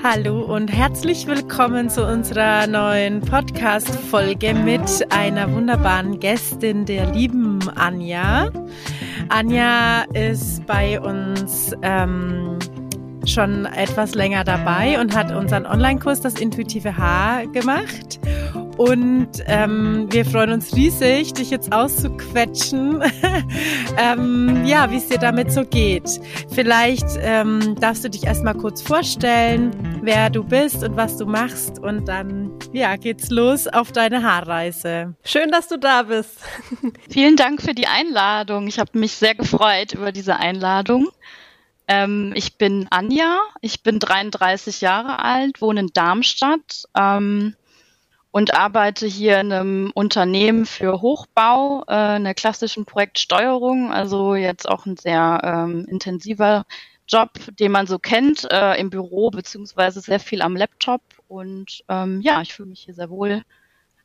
Hallo und herzlich willkommen zu unserer neuen Podcast-Folge mit einer wunderbaren Gästin, der lieben Anja. Anja ist bei uns ähm, schon etwas länger dabei und hat unseren Online-Kurs Das intuitive Haar gemacht. Und ähm, wir freuen uns riesig, dich jetzt auszuquetschen, ähm, ja, wie es dir damit so geht. Vielleicht ähm, darfst du dich erstmal kurz vorstellen, wer du bist und was du machst. Und dann, ja, geht's los auf deine Haarreise. Schön, dass du da bist. Vielen Dank für die Einladung. Ich habe mich sehr gefreut über diese Einladung. Ähm, ich bin Anja, ich bin 33 Jahre alt, wohne in Darmstadt. Ähm, und arbeite hier in einem Unternehmen für Hochbau, äh, in der klassischen Projektsteuerung, also jetzt auch ein sehr ähm, intensiver Job, den man so kennt äh, im Büro beziehungsweise sehr viel am Laptop. Und ähm, ja, ich fühle mich hier sehr wohl.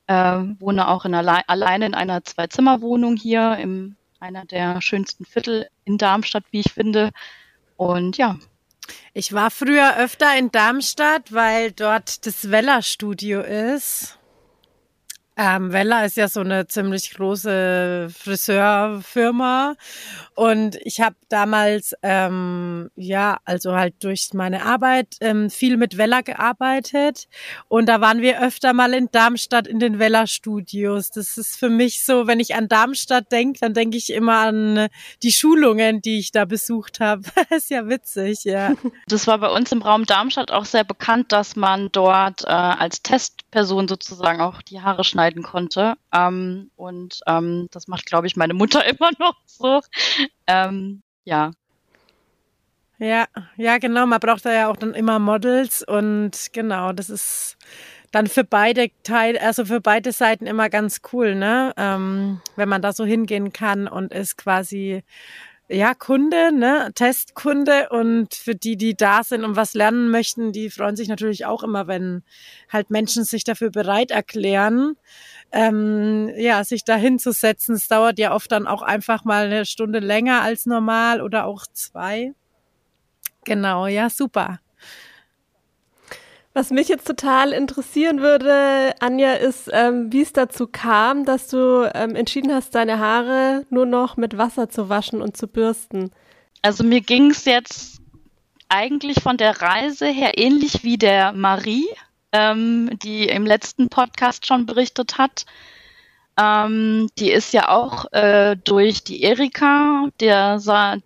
Äh, wohne auch in alle alleine in einer Zwei-Zimmer-Wohnung hier in einer der schönsten Viertel in Darmstadt, wie ich finde. Und ja, ich war früher öfter in Darmstadt, weil dort das Weller Studio ist. Ähm, Wella ist ja so eine ziemlich große Friseurfirma und ich habe damals ähm, ja also halt durch meine Arbeit ähm, viel mit Wella gearbeitet und da waren wir öfter mal in Darmstadt in den Wella Studios. Das ist für mich so, wenn ich an Darmstadt denke, dann denke ich immer an die Schulungen, die ich da besucht habe. ist ja witzig, ja. Das war bei uns im Raum Darmstadt auch sehr bekannt, dass man dort äh, als Testperson sozusagen auch die Haare schneidet schneiden konnte. Ähm, und ähm, das macht, glaube ich, meine Mutter immer noch so. Ähm, ja. Ja, ja, genau. Man braucht da ja auch dann immer Models und genau, das ist dann für beide Teile, also für beide Seiten immer ganz cool, ne? Ähm, wenn man da so hingehen kann und ist quasi ja, Kunde, ne, Testkunde und für die, die da sind und was lernen möchten, die freuen sich natürlich auch immer, wenn halt Menschen sich dafür bereit erklären, ähm, ja, sich da hinzusetzen. Es dauert ja oft dann auch einfach mal eine Stunde länger als normal oder auch zwei. Genau, ja, super. Was mich jetzt total interessieren würde, Anja, ist, ähm, wie es dazu kam, dass du ähm, entschieden hast, deine Haare nur noch mit Wasser zu waschen und zu bürsten. Also mir ging es jetzt eigentlich von der Reise her ähnlich wie der Marie, ähm, die im letzten Podcast schon berichtet hat. Ähm, die ist ja auch äh, durch die Erika, der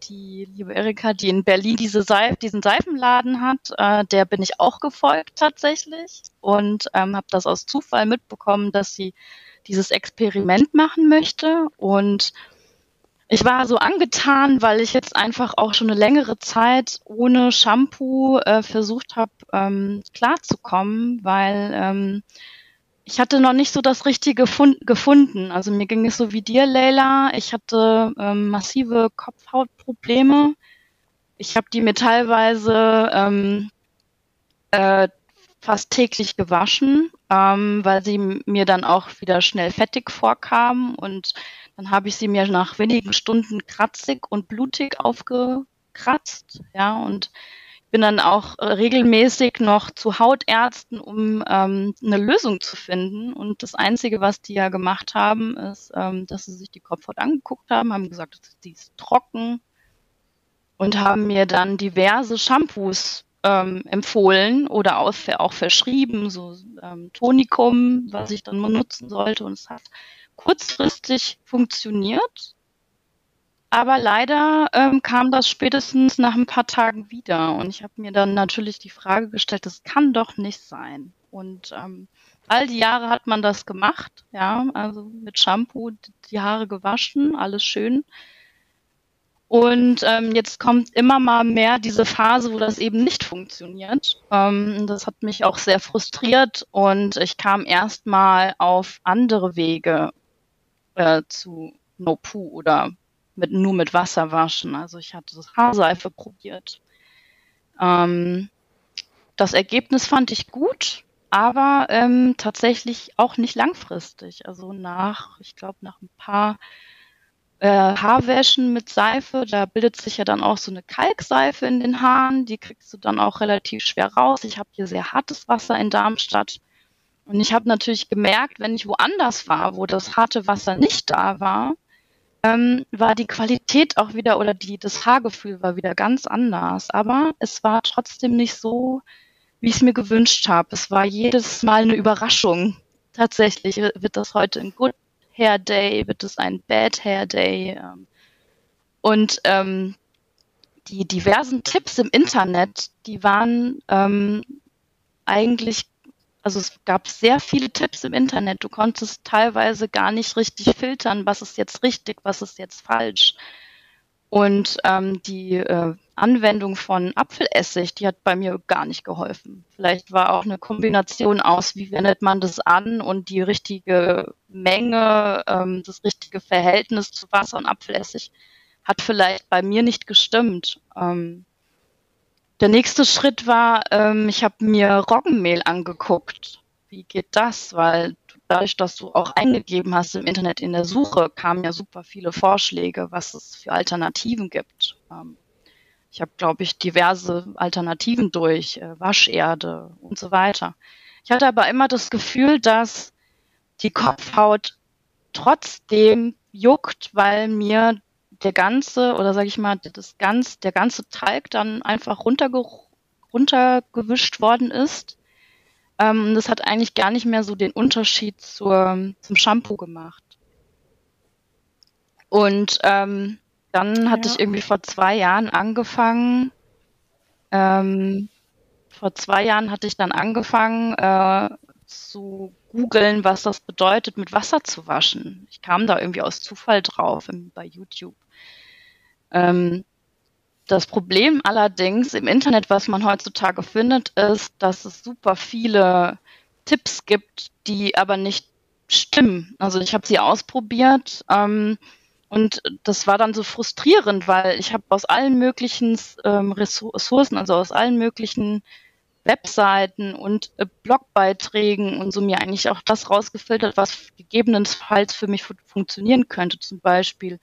die liebe Erika, die in Berlin diese Seif diesen Seifenladen hat, äh, der bin ich auch gefolgt tatsächlich und ähm, habe das aus Zufall mitbekommen, dass sie dieses Experiment machen möchte und ich war so angetan, weil ich jetzt einfach auch schon eine längere Zeit ohne Shampoo äh, versucht habe, ähm, klarzukommen, weil ähm, ich hatte noch nicht so das Richtige gefunden. Also mir ging es so wie dir, Leila. Ich hatte ähm, massive Kopfhautprobleme. Ich habe die mir teilweise ähm, äh, fast täglich gewaschen, ähm, weil sie mir dann auch wieder schnell fettig vorkamen. Und dann habe ich sie mir nach wenigen Stunden kratzig und blutig aufgekratzt. Ja, und bin dann auch äh, regelmäßig noch zu Hautärzten, um ähm, eine Lösung zu finden. Und das Einzige, was die ja gemacht haben, ist, ähm, dass sie sich die Kopfhaut angeguckt haben, haben gesagt, die ist trocken und haben mir dann diverse Shampoos ähm, empfohlen oder auch, auch verschrieben, so ähm, Tonikum, was ich dann benutzen sollte. Und es hat kurzfristig funktioniert. Aber leider ähm, kam das spätestens nach ein paar Tagen wieder. Und ich habe mir dann natürlich die Frage gestellt, das kann doch nicht sein. Und ähm, all die Jahre hat man das gemacht, ja, also mit Shampoo die Haare gewaschen, alles schön. Und ähm, jetzt kommt immer mal mehr diese Phase, wo das eben nicht funktioniert. Ähm, das hat mich auch sehr frustriert und ich kam erstmal auf andere Wege äh, zu No Poo oder mit, nur mit Wasser waschen. Also ich hatte das Haarseife probiert. Ähm, das Ergebnis fand ich gut, aber ähm, tatsächlich auch nicht langfristig. Also nach, ich glaube, nach ein paar äh, Haarwäschen mit Seife, da bildet sich ja dann auch so eine Kalkseife in den Haaren, die kriegst du dann auch relativ schwer raus. Ich habe hier sehr hartes Wasser in Darmstadt. Und ich habe natürlich gemerkt, wenn ich woanders war, wo das harte Wasser nicht da war, ähm, war die Qualität auch wieder oder die, das Haargefühl war wieder ganz anders. Aber es war trotzdem nicht so, wie ich es mir gewünscht habe. Es war jedes Mal eine Überraschung. Tatsächlich wird das heute ein Good Hair Day, wird es ein Bad Hair Day. Ähm, und ähm, die diversen Tipps im Internet, die waren ähm, eigentlich, also es gab sehr viele Tipps im Internet. Du konntest teilweise gar nicht richtig filtern, was ist jetzt richtig, was ist jetzt falsch. Und ähm, die äh, Anwendung von Apfelessig, die hat bei mir gar nicht geholfen. Vielleicht war auch eine Kombination aus, wie wendet man das an und die richtige Menge, ähm, das richtige Verhältnis zu Wasser und Apfelessig hat vielleicht bei mir nicht gestimmt. Ähm, der nächste Schritt war, ähm, ich habe mir Roggenmehl angeguckt. Wie geht das? Weil dadurch, dass du auch eingegeben hast im Internet in der Suche, kamen ja super viele Vorschläge, was es für Alternativen gibt. Ähm, ich habe, glaube ich, diverse Alternativen durch, äh, Wascherde und so weiter. Ich hatte aber immer das Gefühl, dass die Kopfhaut trotzdem juckt, weil mir der ganze, oder sage ich mal, das ganz, der ganze Talg dann einfach runterge runtergewischt worden ist. Ähm, das hat eigentlich gar nicht mehr so den Unterschied zur, zum Shampoo gemacht. Und ähm, dann hatte ja. ich irgendwie vor zwei Jahren angefangen, ähm, vor zwei Jahren hatte ich dann angefangen äh, zu googeln, was das bedeutet, mit Wasser zu waschen. Ich kam da irgendwie aus Zufall drauf im, bei YouTube. Ähm, das Problem allerdings im Internet, was man heutzutage findet, ist, dass es super viele Tipps gibt, die aber nicht stimmen. Also ich habe sie ausprobiert ähm, und das war dann so frustrierend, weil ich habe aus allen möglichen ähm, Ressourcen, also aus allen möglichen Webseiten und äh, Blogbeiträgen und so mir eigentlich auch das rausgefiltert, was gegebenenfalls für mich funktionieren könnte. Zum Beispiel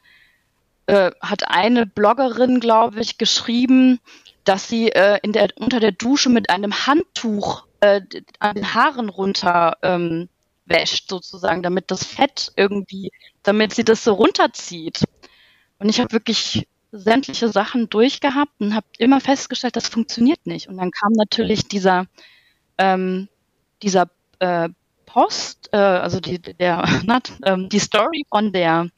äh, hat eine Bloggerin, glaube ich, geschrieben, dass sie äh, in der, unter der Dusche mit einem Handtuch äh, an den Haaren runter ähm, wäscht, sozusagen, damit das Fett irgendwie, damit sie das so runterzieht. Und ich habe wirklich sämtliche Sachen durchgehabt und habe immer festgestellt, das funktioniert nicht. Und dann kam natürlich dieser, ähm, dieser äh, Post, äh, also die, der, not, ähm, die Story von der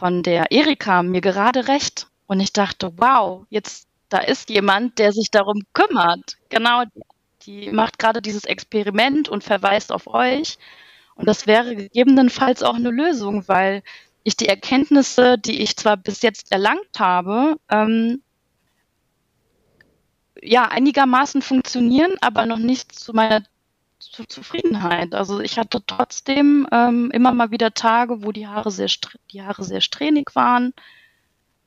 von der Erika mir gerade recht. Und ich dachte, wow, jetzt da ist jemand, der sich darum kümmert. Genau, die macht gerade dieses Experiment und verweist auf euch. Und das wäre gegebenenfalls auch eine Lösung, weil ich die Erkenntnisse, die ich zwar bis jetzt erlangt habe, ähm, ja, einigermaßen funktionieren, aber noch nicht zu meiner zur Zufriedenheit. Also ich hatte trotzdem ähm, immer mal wieder Tage, wo die Haare sehr die Haare sehr strähnig waren.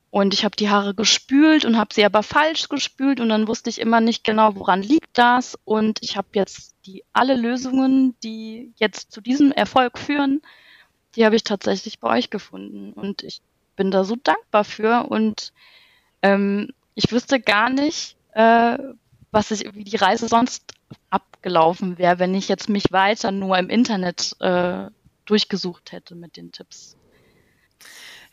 Und ich habe die Haare gespült und habe sie aber falsch gespült und dann wusste ich immer nicht genau, woran liegt das. Und ich habe jetzt die alle Lösungen, die jetzt zu diesem Erfolg führen, die habe ich tatsächlich bei euch gefunden. Und ich bin da so dankbar für. Und ähm, ich wüsste gar nicht, äh, was ich, wie die Reise sonst abgelaufen wäre, wenn ich jetzt mich weiter nur im Internet äh, durchgesucht hätte mit den Tipps.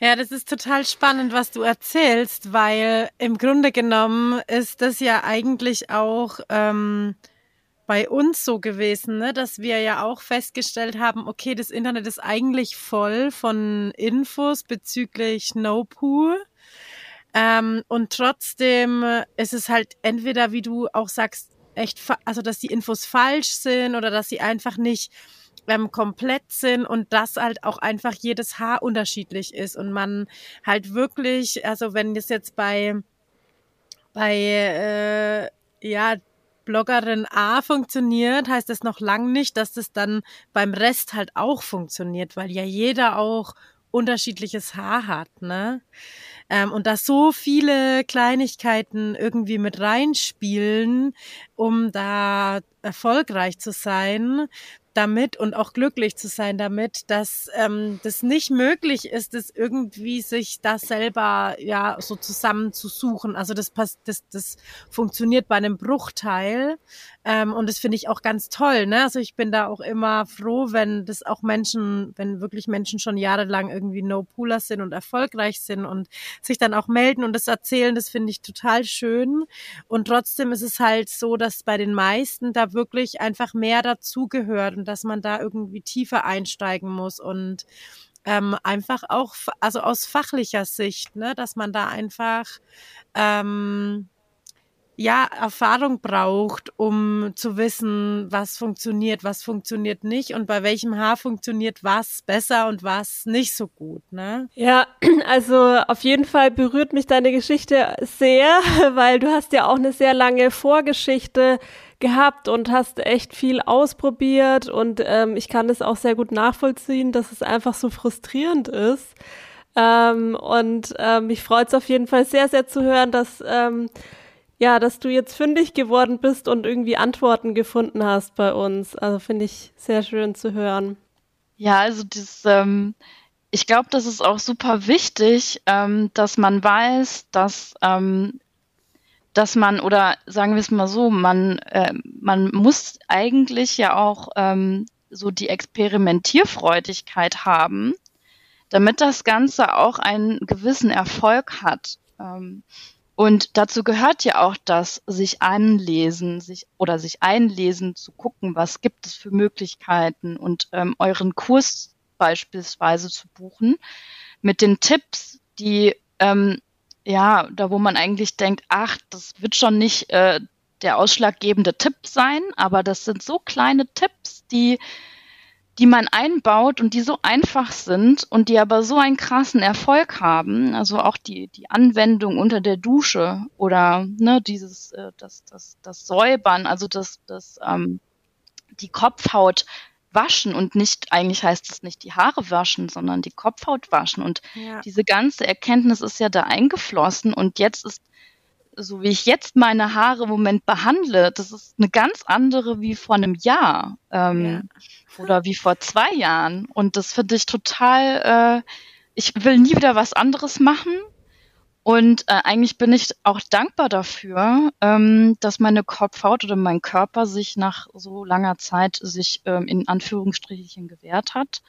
Ja, das ist total spannend, was du erzählst, weil im Grunde genommen ist das ja eigentlich auch ähm, bei uns so gewesen, ne, dass wir ja auch festgestellt haben, okay, das Internet ist eigentlich voll von Infos bezüglich No Pool. Ähm, und trotzdem ist es halt entweder, wie du auch sagst, echt, also dass die Infos falsch sind oder dass sie einfach nicht ähm, komplett sind und dass halt auch einfach jedes Haar unterschiedlich ist und man halt wirklich, also wenn das jetzt bei bei äh, ja Bloggerin A funktioniert, heißt das noch lang nicht, dass das dann beim Rest halt auch funktioniert, weil ja jeder auch unterschiedliches Haar hat, ne? Ähm, und dass so viele Kleinigkeiten irgendwie mit reinspielen, um da erfolgreich zu sein, damit und auch glücklich zu sein damit, dass ähm, das nicht möglich ist, das irgendwie sich da selber ja so zusammen zu suchen. Also das passt, das, das funktioniert bei einem Bruchteil ähm, und das finde ich auch ganz toll. Ne? Also ich bin da auch immer froh, wenn das auch Menschen, wenn wirklich Menschen schon jahrelang irgendwie No-Pooler sind und erfolgreich sind und sich dann auch melden und das erzählen, das finde ich total schön. Und trotzdem ist es halt so, dass bei den meisten da wirklich einfach mehr dazugehört und dass man da irgendwie tiefer einsteigen muss und ähm, einfach auch, also aus fachlicher Sicht, ne, dass man da einfach ähm, ja Erfahrung braucht, um zu wissen, was funktioniert, was funktioniert nicht und bei welchem Haar funktioniert was besser und was nicht so gut, ne? Ja, also auf jeden Fall berührt mich deine Geschichte sehr, weil du hast ja auch eine sehr lange Vorgeschichte gehabt und hast echt viel ausprobiert und ähm, ich kann das auch sehr gut nachvollziehen, dass es einfach so frustrierend ist. Ähm, und ähm, mich freut es auf jeden Fall sehr, sehr zu hören, dass ähm, ja, dass du jetzt fündig geworden bist und irgendwie Antworten gefunden hast bei uns. Also finde ich sehr schön zu hören. Ja, also das, ähm, ich glaube, das ist auch super wichtig, ähm, dass man weiß, dass ähm, dass man, oder sagen wir es mal so, man, äh, man muss eigentlich ja auch ähm, so die Experimentierfreudigkeit haben, damit das Ganze auch einen gewissen Erfolg hat. Ähm, und dazu gehört ja auch das, sich anlesen, sich oder sich einlesen, zu gucken, was gibt es für Möglichkeiten und ähm, euren Kurs beispielsweise zu buchen mit den Tipps, die ähm, ja, da wo man eigentlich denkt, ach, das wird schon nicht äh, der ausschlaggebende Tipp sein, aber das sind so kleine Tipps, die, die man einbaut und die so einfach sind und die aber so einen krassen Erfolg haben. Also auch die, die Anwendung unter der Dusche oder ne, dieses, äh, das, das, das Säubern, also das, das, ähm, die Kopfhaut waschen und nicht, eigentlich heißt es nicht die Haare waschen, sondern die Kopfhaut waschen. Und ja. diese ganze Erkenntnis ist ja da eingeflossen und jetzt ist, so wie ich jetzt meine Haare im Moment behandle, das ist eine ganz andere wie vor einem Jahr ähm, ja. oder wie vor zwei Jahren. Und das finde ich total, äh, ich will nie wieder was anderes machen. Und äh, eigentlich bin ich auch dankbar dafür, ähm, dass meine Kopfhaut oder mein Körper sich nach so langer Zeit sich ähm, in Anführungsstrichen gewehrt hat.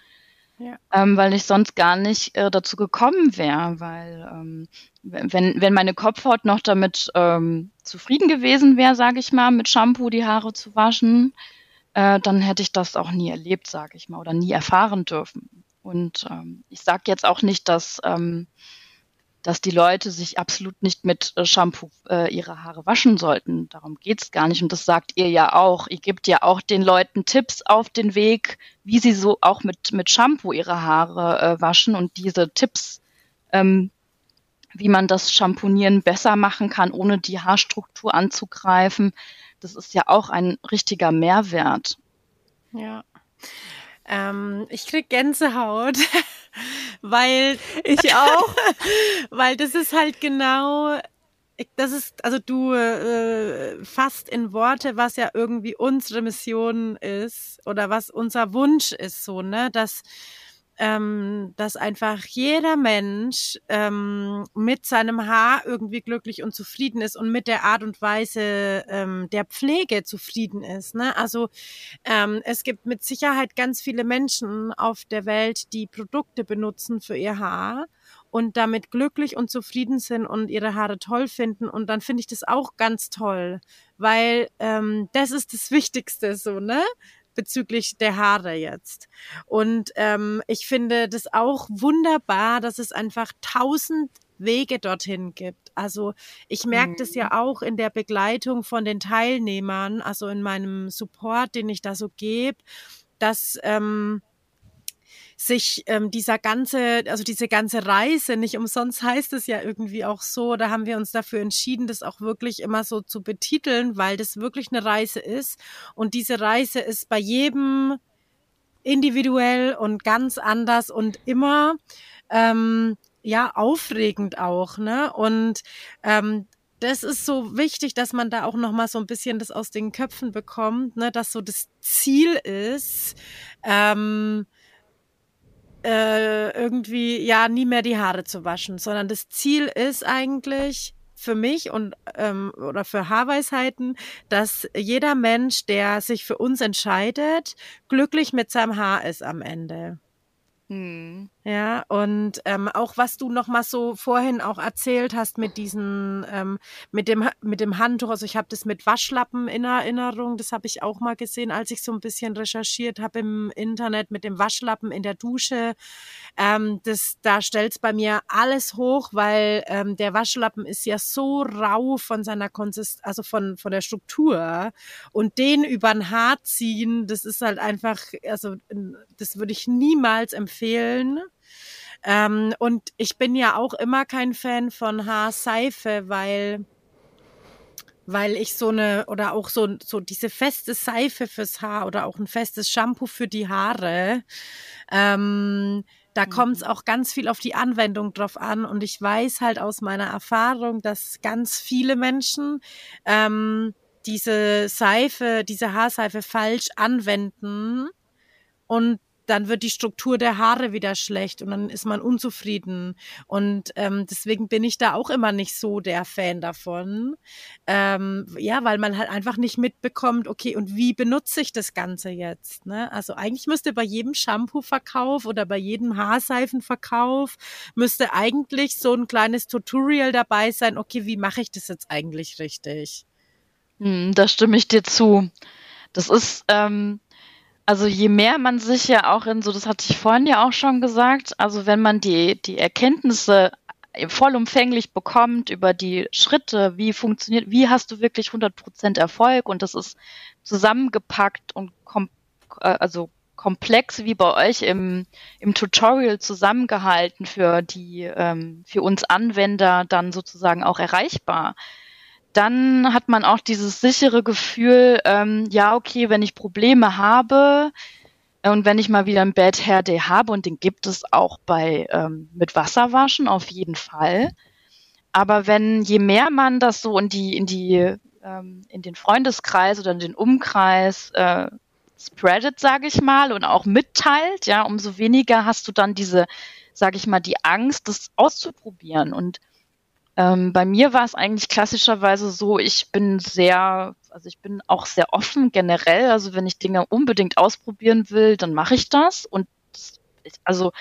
Ja. Ähm, weil ich sonst gar nicht äh, dazu gekommen wäre, weil ähm, wenn, wenn meine Kopfhaut noch damit ähm, zufrieden gewesen wäre, sage ich mal, mit Shampoo die Haare zu waschen, äh, dann hätte ich das auch nie erlebt, sage ich mal, oder nie erfahren dürfen. Und ähm, ich sage jetzt auch nicht, dass ähm, dass die Leute sich absolut nicht mit äh, Shampoo äh, ihre Haare waschen sollten. Darum geht's gar nicht. Und das sagt ihr ja auch. Ihr gebt ja auch den Leuten Tipps auf den Weg, wie sie so auch mit, mit Shampoo ihre Haare äh, waschen. Und diese Tipps, ähm, wie man das Shampoonieren besser machen kann, ohne die Haarstruktur anzugreifen, das ist ja auch ein richtiger Mehrwert. Ja. Ähm, ich krieg Gänsehaut, weil ich auch, weil das ist halt genau, das ist, also du äh, fasst in Worte, was ja irgendwie unsere Mission ist oder was unser Wunsch ist, so ne, dass ähm, dass einfach jeder Mensch ähm, mit seinem Haar irgendwie glücklich und zufrieden ist und mit der Art und Weise ähm, der Pflege zufrieden ist. Ne? Also ähm, es gibt mit Sicherheit ganz viele Menschen auf der Welt, die Produkte benutzen für ihr Haar und damit glücklich und zufrieden sind und ihre Haare toll finden. Und dann finde ich das auch ganz toll, weil ähm, das ist das Wichtigste so, ne? Bezüglich der Haare jetzt. Und ähm, ich finde das auch wunderbar, dass es einfach tausend Wege dorthin gibt. Also ich merke mhm. das ja mhm. auch in der Begleitung von den Teilnehmern, also in meinem Support, den ich da so gebe, dass ähm, sich ähm, dieser ganze, also diese ganze Reise, nicht umsonst heißt es ja irgendwie auch so, da haben wir uns dafür entschieden, das auch wirklich immer so zu betiteln, weil das wirklich eine Reise ist. Und diese Reise ist bei jedem individuell und ganz anders und immer ähm, ja aufregend auch, ne? Und ähm, das ist so wichtig, dass man da auch noch mal so ein bisschen das aus den Köpfen bekommt, ne, dass so das Ziel ist, ähm, äh, irgendwie ja nie mehr die Haare zu waschen, sondern das Ziel ist eigentlich für mich und ähm, oder für Haarweisheiten, dass jeder Mensch, der sich für uns entscheidet, glücklich mit seinem Haar ist am Ende. Hm. Ja, und ähm, auch was du noch mal so vorhin auch erzählt hast mit diesen, ähm, mit dem mit dem Handtuch, also ich habe das mit Waschlappen in Erinnerung, das habe ich auch mal gesehen, als ich so ein bisschen recherchiert habe im Internet mit dem Waschlappen in der Dusche. Ähm, das, da stellt's bei mir alles hoch, weil ähm, der Waschlappen ist ja so rau von seiner Konsist, also von von der Struktur und den übern Haar ziehen, das ist halt einfach, also das würde ich niemals empfehlen. Ähm, und ich bin ja auch immer kein Fan von Haarseife, weil weil ich so eine oder auch so so diese feste Seife fürs Haar oder auch ein festes Shampoo für die Haare. Ähm, da kommt es mhm. auch ganz viel auf die Anwendung drauf an und ich weiß halt aus meiner Erfahrung, dass ganz viele Menschen ähm, diese Seife, diese Haarseife falsch anwenden und dann wird die Struktur der Haare wieder schlecht und dann ist man unzufrieden. Und ähm, deswegen bin ich da auch immer nicht so der Fan davon. Ähm, ja, weil man halt einfach nicht mitbekommt, okay, und wie benutze ich das Ganze jetzt? Ne? Also eigentlich müsste bei jedem Shampoo-Verkauf oder bei jedem Haarseifenverkauf müsste eigentlich so ein kleines Tutorial dabei sein, okay, wie mache ich das jetzt eigentlich richtig? Hm, da stimme ich dir zu. Das ist, ähm, also je mehr man sich ja auch in so, das hatte ich vorhin ja auch schon gesagt, also wenn man die, die Erkenntnisse vollumfänglich bekommt über die Schritte, wie funktioniert, wie hast du wirklich 100% Erfolg und das ist zusammengepackt und kom äh, also komplex wie bei euch im, im Tutorial zusammengehalten für die, ähm, für uns Anwender dann sozusagen auch erreichbar dann hat man auch dieses sichere Gefühl, ähm, ja, okay, wenn ich Probleme habe äh, und wenn ich mal wieder ein Bad Hair Day habe, und den gibt es auch bei ähm, mit Wasserwaschen auf jeden Fall. Aber wenn je mehr man das so in die, in die, ähm, in den Freundeskreis oder in den Umkreis äh, spreadet, sage ich mal, und auch mitteilt, ja, umso weniger hast du dann diese, sage ich mal, die Angst, das auszuprobieren. Und ähm, bei mir war es eigentlich klassischerweise so, ich bin sehr, also ich bin auch sehr offen generell. Also wenn ich Dinge unbedingt ausprobieren will, dann mache ich das. Und also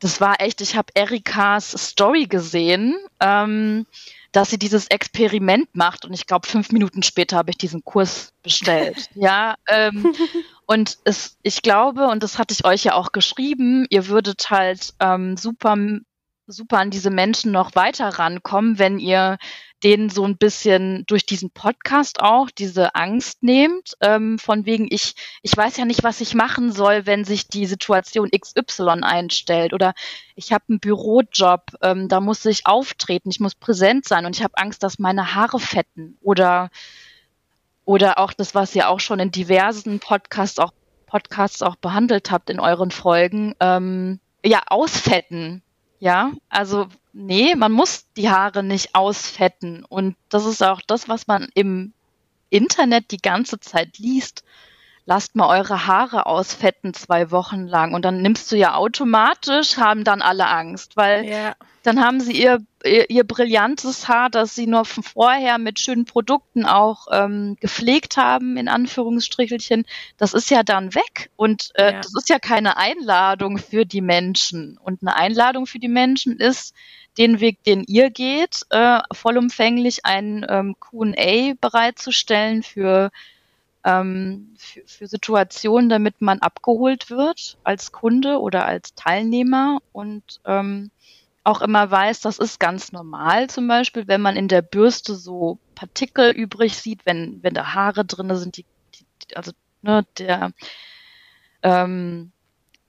das war echt, ich habe Erikas Story gesehen, ähm, dass sie dieses Experiment macht und ich glaube, fünf Minuten später habe ich diesen Kurs bestellt. ja, ähm, und es, ich glaube, und das hatte ich euch ja auch geschrieben, ihr würdet halt ähm, super super an diese Menschen noch weiter rankommen, wenn ihr denen so ein bisschen durch diesen Podcast auch diese Angst nehmt, ähm, von wegen ich, ich weiß ja nicht, was ich machen soll, wenn sich die Situation XY einstellt. Oder ich habe einen Bürojob, ähm, da muss ich auftreten, ich muss präsent sein und ich habe Angst, dass meine Haare fetten. Oder oder auch das, was ihr auch schon in diversen Podcasts auch Podcasts auch behandelt habt in euren Folgen, ähm, ja ausfetten, ja, also nee, man muss die Haare nicht ausfetten. Und das ist auch das, was man im Internet die ganze Zeit liest. Lasst mal eure Haare ausfetten zwei Wochen lang. Und dann nimmst du ja automatisch, haben dann alle Angst, weil ja. dann haben sie ihr ihr, ihr brillantes Haar, das sie nur von vorher mit schönen Produkten auch ähm, gepflegt haben, in Anführungsstrichelchen, das ist ja dann weg. Und äh, ja. das ist ja keine Einladung für die Menschen. Und eine Einladung für die Menschen ist, den Weg, den ihr geht, äh, vollumfänglich ein ähm, QA bereitzustellen für, ähm, für, für Situationen, damit man abgeholt wird als Kunde oder als Teilnehmer und ähm, auch immer weiß, das ist ganz normal zum Beispiel, wenn man in der Bürste so Partikel übrig sieht, wenn, wenn da Haare drin sind, die, die, also ne, der ähm,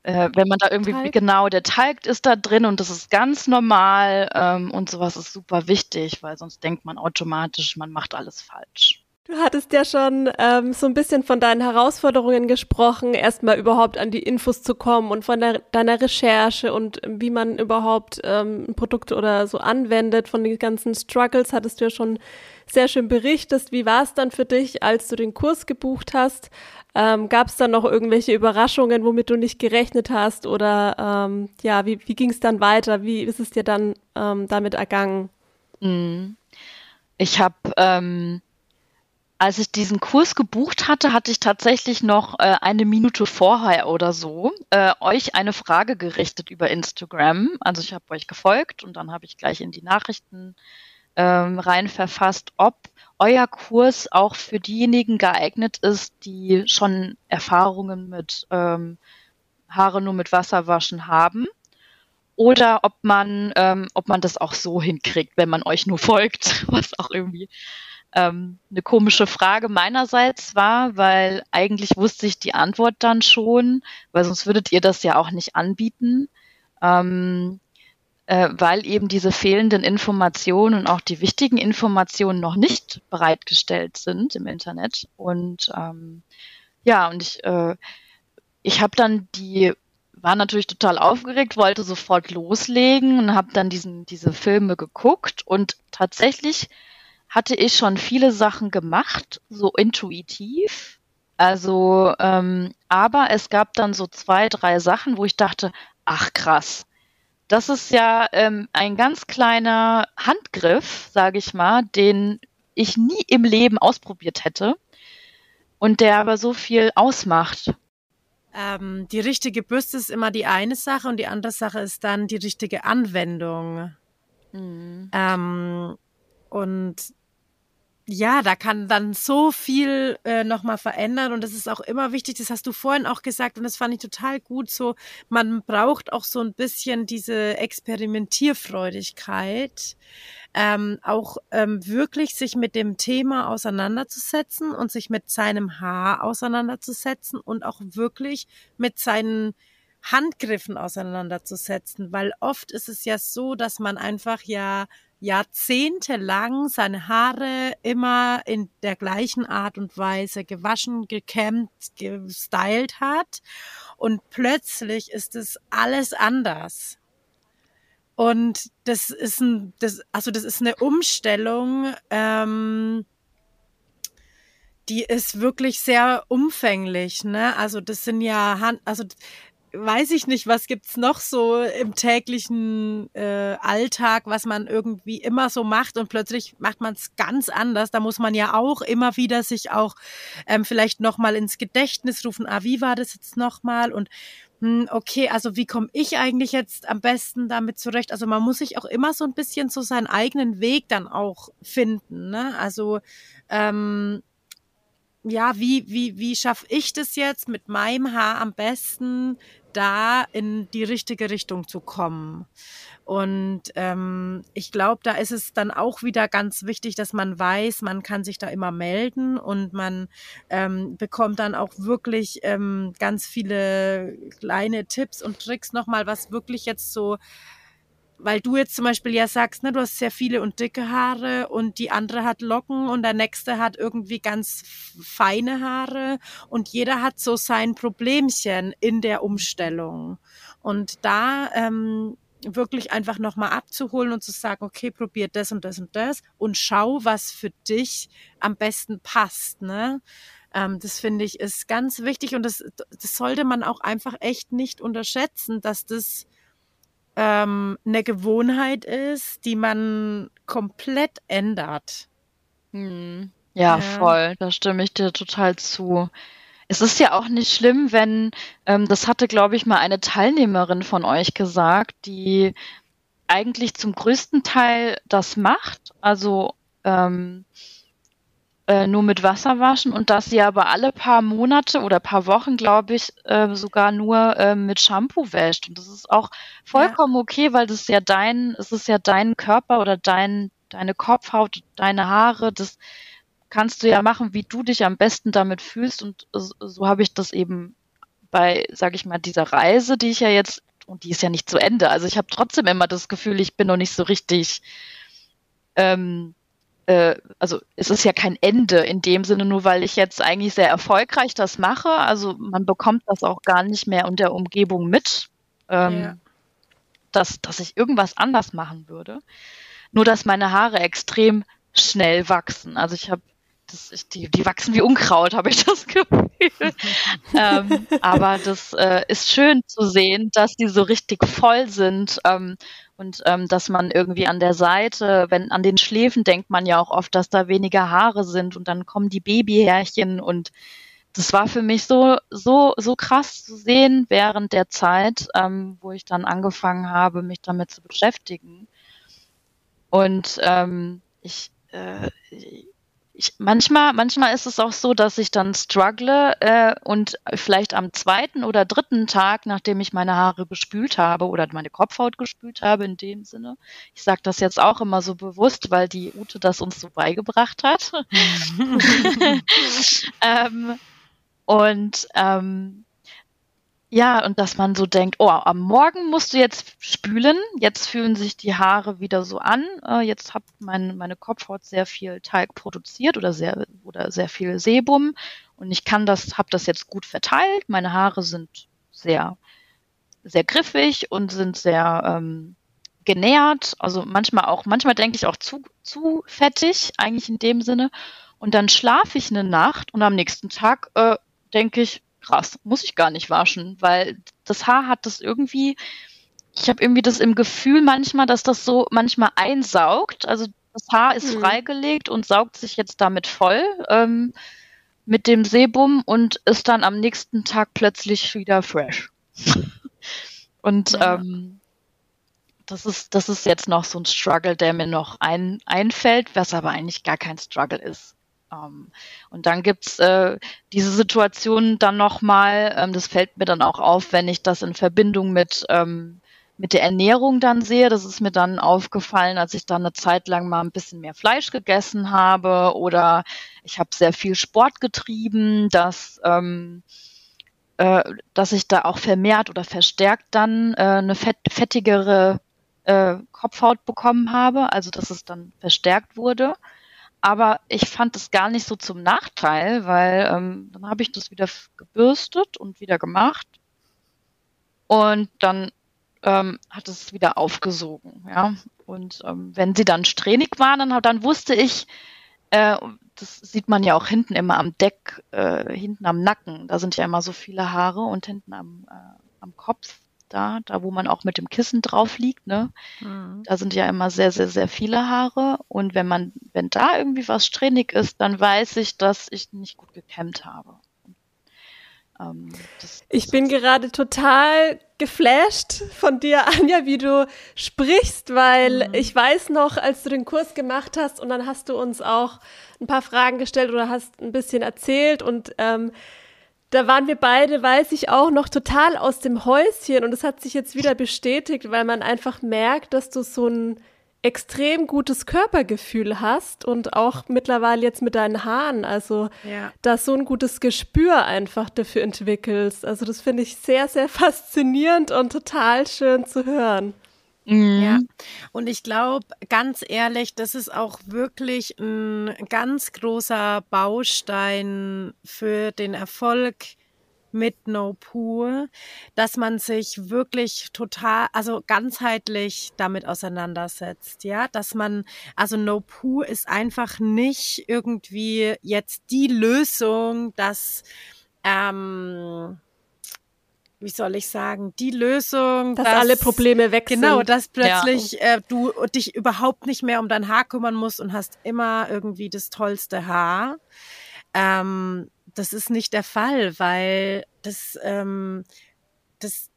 äh, wenn man da irgendwie, Talg. genau, der Talg ist da drin und das ist ganz normal ähm, und sowas ist super wichtig, weil sonst denkt man automatisch, man macht alles falsch. Du hattest ja schon ähm, so ein bisschen von deinen Herausforderungen gesprochen, erstmal überhaupt an die Infos zu kommen und von der, deiner Recherche und wie man überhaupt ähm, Produkte oder so anwendet. Von den ganzen Struggles hattest du ja schon sehr schön berichtet. Wie war es dann für dich, als du den Kurs gebucht hast? Ähm, Gab es dann noch irgendwelche Überraschungen, womit du nicht gerechnet hast? Oder ähm, ja, wie, wie ging es dann weiter? Wie ist es dir dann ähm, damit ergangen? Mhm. Ich habe, ähm, als ich diesen Kurs gebucht hatte, hatte ich tatsächlich noch äh, eine Minute vorher oder so äh, euch eine Frage gerichtet über Instagram. Also ich habe euch gefolgt und dann habe ich gleich in die Nachrichten ähm, rein verfasst, ob euer Kurs auch für diejenigen geeignet ist, die schon Erfahrungen mit ähm, Haare nur mit Wasser waschen haben. Oder ob man, ähm, ob man das auch so hinkriegt, wenn man euch nur folgt, was auch irgendwie ähm, eine komische Frage meinerseits war, weil eigentlich wusste ich die Antwort dann schon, weil sonst würdet ihr das ja auch nicht anbieten. Ähm, äh, weil eben diese fehlenden Informationen und auch die wichtigen Informationen noch nicht bereitgestellt sind im Internet. Und ähm, ja, und ich, äh, ich habe dann die war natürlich total aufgeregt, wollte sofort loslegen und habe dann diesen, diese Filme geguckt und tatsächlich hatte ich schon viele Sachen gemacht, so intuitiv. Also, ähm, aber es gab dann so zwei, drei Sachen, wo ich dachte, ach krass, das ist ja ähm, ein ganz kleiner Handgriff, sage ich mal, den ich nie im Leben ausprobiert hätte und der aber so viel ausmacht. Ähm, die richtige Bürste ist immer die eine Sache und die andere Sache ist dann die richtige Anwendung. Mhm. Ähm, und ja, da kann dann so viel äh, nochmal verändern und das ist auch immer wichtig, das hast du vorhin auch gesagt und das fand ich total gut. So, man braucht auch so ein bisschen diese Experimentierfreudigkeit, ähm, auch ähm, wirklich sich mit dem Thema auseinanderzusetzen und sich mit seinem Haar auseinanderzusetzen und auch wirklich mit seinen Handgriffen auseinanderzusetzen, weil oft ist es ja so, dass man einfach ja jahrzehntelang seine Haare immer in der gleichen Art und Weise gewaschen, gekämmt, gestylt hat und plötzlich ist es alles anders. Und das ist ein, das, also das ist eine Umstellung, ähm, die ist wirklich sehr umfänglich, ne? Also das sind ja also weiß ich nicht, was gibt's noch so im täglichen äh, Alltag, was man irgendwie immer so macht und plötzlich macht man es ganz anders. Da muss man ja auch immer wieder sich auch ähm, vielleicht nochmal ins Gedächtnis rufen, ah, wie war das jetzt nochmal und hm, okay, also wie komme ich eigentlich jetzt am besten damit zurecht? Also man muss sich auch immer so ein bisschen so seinen eigenen Weg dann auch finden. Ne? Also ähm, ja, wie, wie, wie schaffe ich das jetzt mit meinem Haar am besten, da in die richtige Richtung zu kommen. Und ähm, ich glaube, da ist es dann auch wieder ganz wichtig, dass man weiß, man kann sich da immer melden und man ähm, bekommt dann auch wirklich ähm, ganz viele kleine Tipps und Tricks nochmal, was wirklich jetzt so weil du jetzt zum Beispiel ja sagst, ne, du hast sehr viele und dicke Haare und die andere hat Locken und der nächste hat irgendwie ganz feine Haare und jeder hat so sein Problemchen in der Umstellung. Und da ähm, wirklich einfach nochmal abzuholen und zu sagen, okay, probier das und das und das und schau, was für dich am besten passt. Ne? Ähm, das finde ich ist ganz wichtig und das, das sollte man auch einfach echt nicht unterschätzen, dass das ähm, eine Gewohnheit ist, die man komplett ändert. Hm. Ja, ja, voll. Da stimme ich dir total zu. Es ist ja auch nicht schlimm, wenn, ähm, das hatte, glaube ich, mal eine Teilnehmerin von euch gesagt, die eigentlich zum größten Teil das macht. Also ähm, äh, nur mit Wasser waschen und dass sie aber alle paar Monate oder paar Wochen, glaube ich, äh, sogar nur äh, mit Shampoo wäscht. Und das ist auch vollkommen ja. okay, weil das ist ja dein, es ist ja dein Körper oder dein, deine Kopfhaut, deine Haare, das kannst du ja machen, wie du dich am besten damit fühlst. Und so habe ich das eben bei, sage ich mal, dieser Reise, die ich ja jetzt, und die ist ja nicht zu Ende. Also ich habe trotzdem immer das Gefühl, ich bin noch nicht so richtig, ähm, äh, also es ist ja kein Ende in dem Sinne, nur weil ich jetzt eigentlich sehr erfolgreich das mache. Also man bekommt das auch gar nicht mehr in der Umgebung mit, ähm, ja. dass, dass ich irgendwas anders machen würde. Nur dass meine Haare extrem schnell wachsen. Also ich habe das, die, die wachsen wie Unkraut, habe ich das Gefühl. ähm, aber das äh, ist schön zu sehen, dass die so richtig voll sind ähm, und ähm, dass man irgendwie an der Seite, wenn an den Schläfen denkt man ja auch oft, dass da weniger Haare sind und dann kommen die Babyhärchen und das war für mich so so so krass zu sehen während der Zeit, ähm, wo ich dann angefangen habe, mich damit zu beschäftigen. Und ähm, ich, äh, ich, manchmal, manchmal ist es auch so, dass ich dann struggle äh, und vielleicht am zweiten oder dritten Tag, nachdem ich meine Haare gespült habe oder meine Kopfhaut gespült habe, in dem Sinne. Ich sage das jetzt auch immer so bewusst, weil die Ute das uns so beigebracht hat. ähm, und ähm, ja, und dass man so denkt, oh, am Morgen musst du jetzt spülen, jetzt fühlen sich die Haare wieder so an, äh, jetzt hat mein, meine Kopfhaut sehr viel Teig produziert oder sehr, oder sehr viel Sebum. Und ich kann das, habe das jetzt gut verteilt, meine Haare sind sehr, sehr griffig und sind sehr ähm, genährt, also manchmal auch, manchmal denke ich auch zu, zu fettig, eigentlich in dem Sinne. Und dann schlafe ich eine Nacht und am nächsten Tag äh, denke ich, krass, muss ich gar nicht waschen, weil das Haar hat das irgendwie, ich habe irgendwie das im Gefühl manchmal, dass das so manchmal einsaugt. Also das Haar ist mhm. freigelegt und saugt sich jetzt damit voll ähm, mit dem Sebum und ist dann am nächsten Tag plötzlich wieder fresh. und ja. ähm, das ist, das ist jetzt noch so ein Struggle, der mir noch ein, einfällt, was aber eigentlich gar kein Struggle ist. Ähm, und dann gibt's äh, diese Situation dann nochmal, ähm, das fällt mir dann auch auf, wenn ich das in Verbindung mit, ähm, mit der Ernährung dann sehe. Das ist mir dann aufgefallen, als ich dann eine Zeit lang mal ein bisschen mehr Fleisch gegessen habe oder ich habe sehr viel Sport getrieben, dass, ähm, äh, dass ich da auch vermehrt oder verstärkt dann äh, eine fett, fettigere äh, Kopfhaut bekommen habe, also dass es dann verstärkt wurde. Aber ich fand es gar nicht so zum Nachteil, weil ähm, dann habe ich das wieder gebürstet und wieder gemacht. Und dann ähm, hat es wieder aufgesogen, ja. Und ähm, wenn sie dann strähnig waren, dann, dann wusste ich, äh, das sieht man ja auch hinten immer am Deck, äh, hinten am Nacken, da sind ja immer so viele Haare und hinten am, äh, am Kopf da, da wo man auch mit dem Kissen drauf liegt, ne? Mhm. Da sind ja immer sehr, sehr, sehr viele Haare. Und wenn man, wenn da irgendwie was strähnig ist, dann weiß ich, dass ich nicht gut gekämmt habe. Ähm, das, ich bin gerade total geflasht von dir, Anja, wie du sprichst, weil mhm. ich weiß noch, als du den Kurs gemacht hast und dann hast du uns auch ein paar Fragen gestellt oder hast ein bisschen erzählt und ähm, da waren wir beide, weiß ich auch, noch total aus dem Häuschen und es hat sich jetzt wieder bestätigt, weil man einfach merkt, dass du so ein extrem gutes Körpergefühl hast und auch mittlerweile jetzt mit deinen Haaren, also ja. da so ein gutes Gespür einfach dafür entwickelst. Also das finde ich sehr, sehr faszinierend und total schön zu hören. Mhm. Ja, und ich glaube, ganz ehrlich, das ist auch wirklich ein ganz großer Baustein für den Erfolg mit No Pool, dass man sich wirklich total, also ganzheitlich damit auseinandersetzt, ja, dass man, also No Pool ist einfach nicht irgendwie jetzt die Lösung, dass ähm, wie soll ich sagen, die Lösung, dass, dass alle Probleme weg genau, sind. Genau, dass plötzlich ja. äh, du dich überhaupt nicht mehr um dein Haar kümmern musst und hast immer irgendwie das tollste Haar. Ähm, das ist nicht der Fall, weil das, ähm, das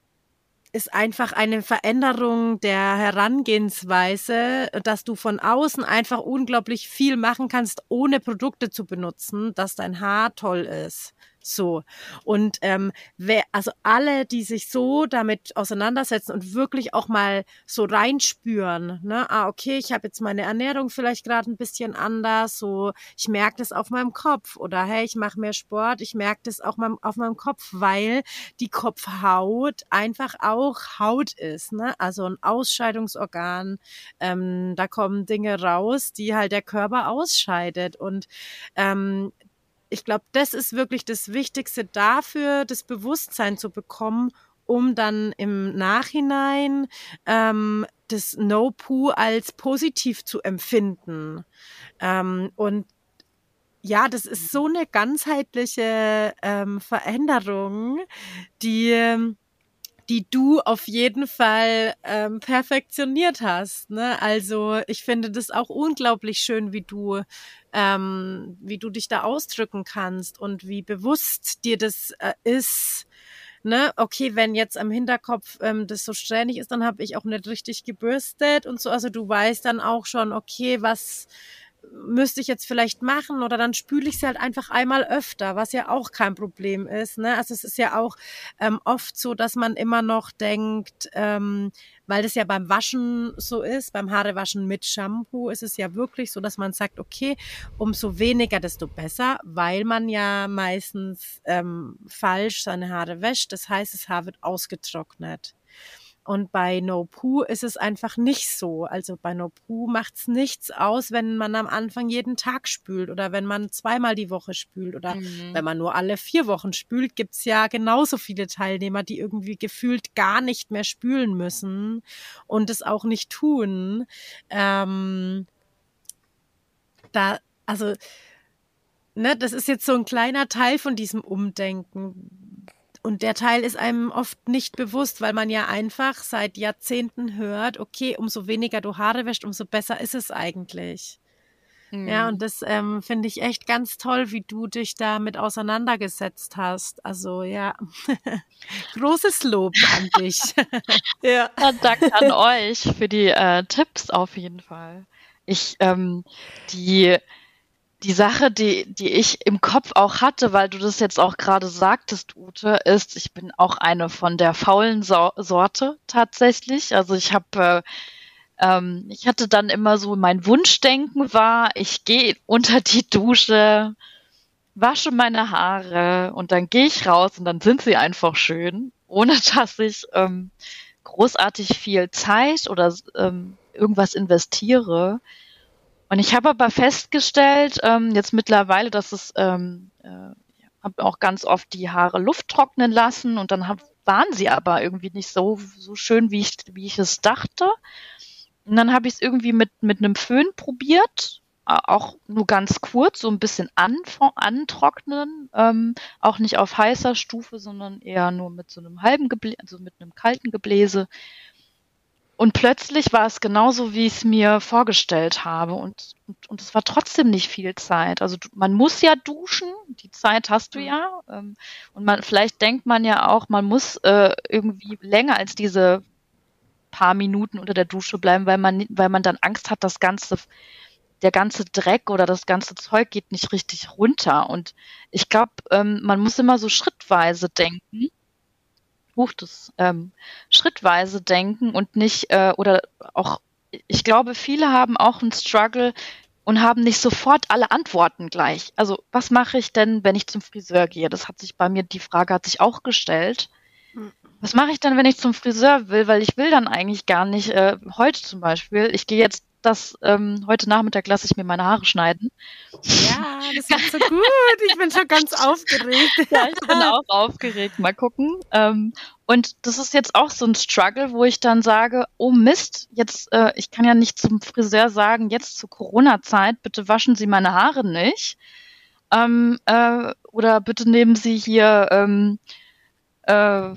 ist einfach eine Veränderung der Herangehensweise, dass du von außen einfach unglaublich viel machen kannst, ohne Produkte zu benutzen, dass dein Haar toll ist. So. Und ähm, wer, also alle, die sich so damit auseinandersetzen und wirklich auch mal so reinspüren, ne, ah, okay, ich habe jetzt meine Ernährung vielleicht gerade ein bisschen anders, so ich merke das auf meinem Kopf oder hey, ich mache mehr Sport, ich merke das auch mal auf meinem Kopf, weil die Kopfhaut einfach auch Haut ist, ne? Also ein Ausscheidungsorgan, ähm, da kommen Dinge raus, die halt der Körper ausscheidet. Und ähm, ich glaube, das ist wirklich das Wichtigste dafür, das Bewusstsein zu bekommen, um dann im Nachhinein ähm, das No-Poo als positiv zu empfinden. Ähm, und ja, das ist so eine ganzheitliche ähm, Veränderung, die die du auf jeden Fall ähm, perfektioniert hast. Ne? Also ich finde das auch unglaublich schön, wie du, ähm, wie du dich da ausdrücken kannst und wie bewusst dir das äh, ist. Ne, okay, wenn jetzt am Hinterkopf ähm, das so strähnig ist, dann habe ich auch nicht richtig gebürstet und so. Also du weißt dann auch schon, okay, was müsste ich jetzt vielleicht machen oder dann spüle ich sie halt einfach einmal öfter, was ja auch kein Problem ist. Ne? Also es ist ja auch ähm, oft so, dass man immer noch denkt, ähm, weil das ja beim Waschen so ist, beim Haarewaschen mit Shampoo ist es ja wirklich so, dass man sagt, okay, umso weniger, desto besser, weil man ja meistens ähm, falsch seine Haare wäscht. Das heißt, das Haar wird ausgetrocknet. Und bei No Poo ist es einfach nicht so. Also bei No Poo macht es nichts aus, wenn man am Anfang jeden Tag spült oder wenn man zweimal die Woche spült oder mhm. wenn man nur alle vier Wochen spült, gibt's ja genauso viele Teilnehmer, die irgendwie gefühlt gar nicht mehr spülen müssen und es auch nicht tun. Ähm, da, also, ne, das ist jetzt so ein kleiner Teil von diesem Umdenken und der Teil ist einem oft nicht bewusst, weil man ja einfach seit Jahrzehnten hört, okay, umso weniger du Haare wäscht, umso besser ist es eigentlich. Mhm. Ja, und das ähm, finde ich echt ganz toll, wie du dich damit auseinandergesetzt hast. Also ja, großes Lob an dich. ja. ja. Danke an euch für die äh, Tipps auf jeden Fall. Ich, ähm, die die Sache, die, die ich im Kopf auch hatte, weil du das jetzt auch gerade sagtest, Ute, ist, ich bin auch eine von der faulen so Sorte tatsächlich. Also ich habe, äh, ähm, ich hatte dann immer so, mein Wunschdenken war, ich gehe unter die Dusche, wasche meine Haare und dann gehe ich raus und dann sind sie einfach schön, ohne dass ich ähm, großartig viel Zeit oder ähm, irgendwas investiere. Und ich habe aber festgestellt, ähm, jetzt mittlerweile, dass es, ähm, äh, habe auch ganz oft die Haare Luft trocknen lassen und dann hab, waren sie aber irgendwie nicht so, so schön, wie ich, wie ich es dachte. Und dann habe ich es irgendwie mit, mit einem Föhn probiert, auch nur ganz kurz, so ein bisschen an, antrocknen, ähm, auch nicht auf heißer Stufe, sondern eher nur mit so einem halben Gebläse, also mit einem kalten Gebläse. Und plötzlich war es genauso, wie ich es mir vorgestellt habe. Und, und, und es war trotzdem nicht viel Zeit. Also du, man muss ja duschen, die Zeit hast du mhm. ja. Ähm, und man, vielleicht denkt man ja auch, man muss äh, irgendwie länger als diese paar Minuten unter der Dusche bleiben, weil man, weil man dann Angst hat, das ganze, der ganze Dreck oder das ganze Zeug geht nicht richtig runter. Und ich glaube, ähm, man muss immer so schrittweise denken Buch das ähm, schrittweise denken und nicht, äh, oder auch, ich glaube, viele haben auch einen Struggle und haben nicht sofort alle Antworten gleich. Also, was mache ich denn, wenn ich zum Friseur gehe? Das hat sich bei mir, die Frage hat sich auch gestellt. Was mache ich dann, wenn ich zum Friseur will? Weil ich will dann eigentlich gar nicht, äh, heute zum Beispiel, ich gehe jetzt das ähm, heute Nachmittag lasse ich mir meine Haare schneiden. Ja, das wird so gut. Ich bin schon ganz aufgeregt. Ja, ich bin auch aufgeregt. Mal gucken. Ähm, und das ist jetzt auch so ein Struggle, wo ich dann sage, oh Mist, jetzt, äh, ich kann ja nicht zum Friseur sagen, jetzt zur Corona-Zeit, bitte waschen Sie meine Haare nicht. Ähm, äh, oder bitte nehmen Sie hier ähm, äh,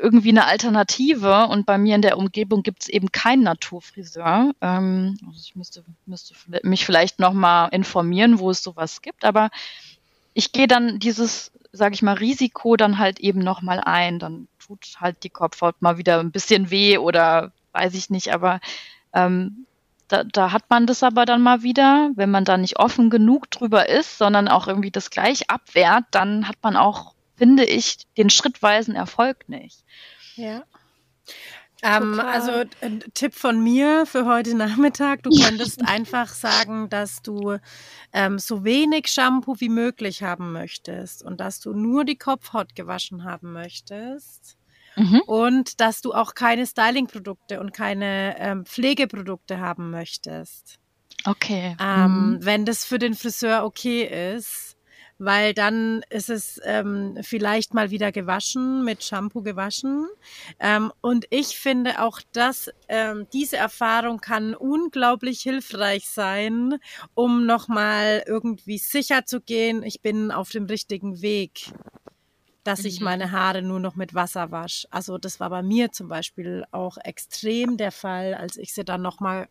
irgendwie eine Alternative und bei mir in der Umgebung gibt es eben keinen Naturfriseur. Ähm, also ich müsste, müsste mich vielleicht nochmal informieren, wo es sowas gibt, aber ich gehe dann dieses, sage ich mal, Risiko dann halt eben nochmal ein. Dann tut halt die Kopfhaut mal wieder ein bisschen weh oder weiß ich nicht, aber ähm, da, da hat man das aber dann mal wieder, wenn man da nicht offen genug drüber ist, sondern auch irgendwie das gleich abwehrt, dann hat man auch, finde ich, den schrittweisen Erfolg nicht. Ja. Ähm, also ein Tipp von mir für heute Nachmittag, du könntest einfach sagen, dass du ähm, so wenig Shampoo wie möglich haben möchtest und dass du nur die Kopfhaut gewaschen haben möchtest. Mhm. Und dass du auch keine Styling-Produkte und keine ähm, Pflegeprodukte haben möchtest. Okay. Ähm, mhm. Wenn das für den Friseur okay ist weil dann ist es ähm, vielleicht mal wieder gewaschen, mit Shampoo gewaschen. Ähm, und ich finde auch, dass ähm, diese Erfahrung kann unglaublich hilfreich sein, um nochmal irgendwie sicher zu gehen, ich bin auf dem richtigen Weg dass ich mhm. meine Haare nur noch mit Wasser wasche. Also das war bei mir zum Beispiel auch extrem der Fall, als ich sie dann nochmal